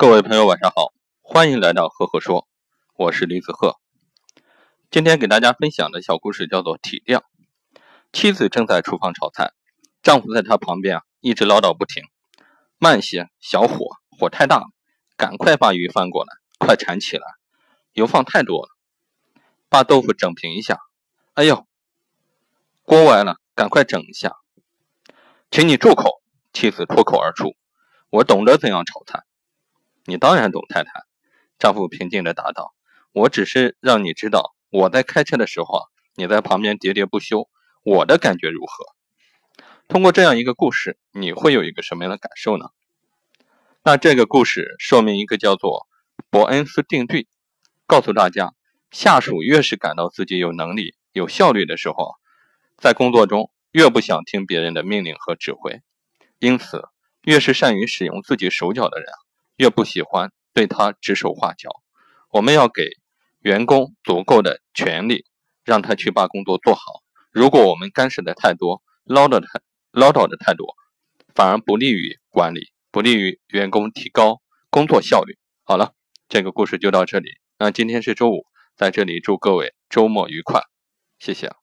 各位朋友，晚上好，欢迎来到赫赫说，我是李子赫。今天给大家分享的小故事叫做体谅。妻子正在厨房炒菜，丈夫在她旁边啊，一直唠叨不停：“慢些，小火，火太大了，赶快把鱼翻过来，快铲起来，油放太多了。把豆腐整平一下。哎呦，锅歪了，赶快整一下。请你住口！”妻子脱口而出：“我懂得怎样炒菜。”你当然懂，太太。丈夫平静地答道：“我只是让你知道，我在开车的时候，你在旁边喋喋不休，我的感觉如何？”通过这样一个故事，你会有一个什么样的感受呢？那这个故事说明一个叫做伯恩斯定律，告诉大家，下属越是感到自己有能力、有效率的时候，在工作中越不想听别人的命令和指挥，因此，越是善于使用自己手脚的人越不喜欢对他指手画脚，我们要给员工足够的权利，让他去把工作做好。如果我们干涉的太多，唠叨的太唠叨的太多，反而不利于管理，不利于员工提高工作效率。好了，这个故事就到这里。那今天是周五，在这里祝各位周末愉快，谢谢。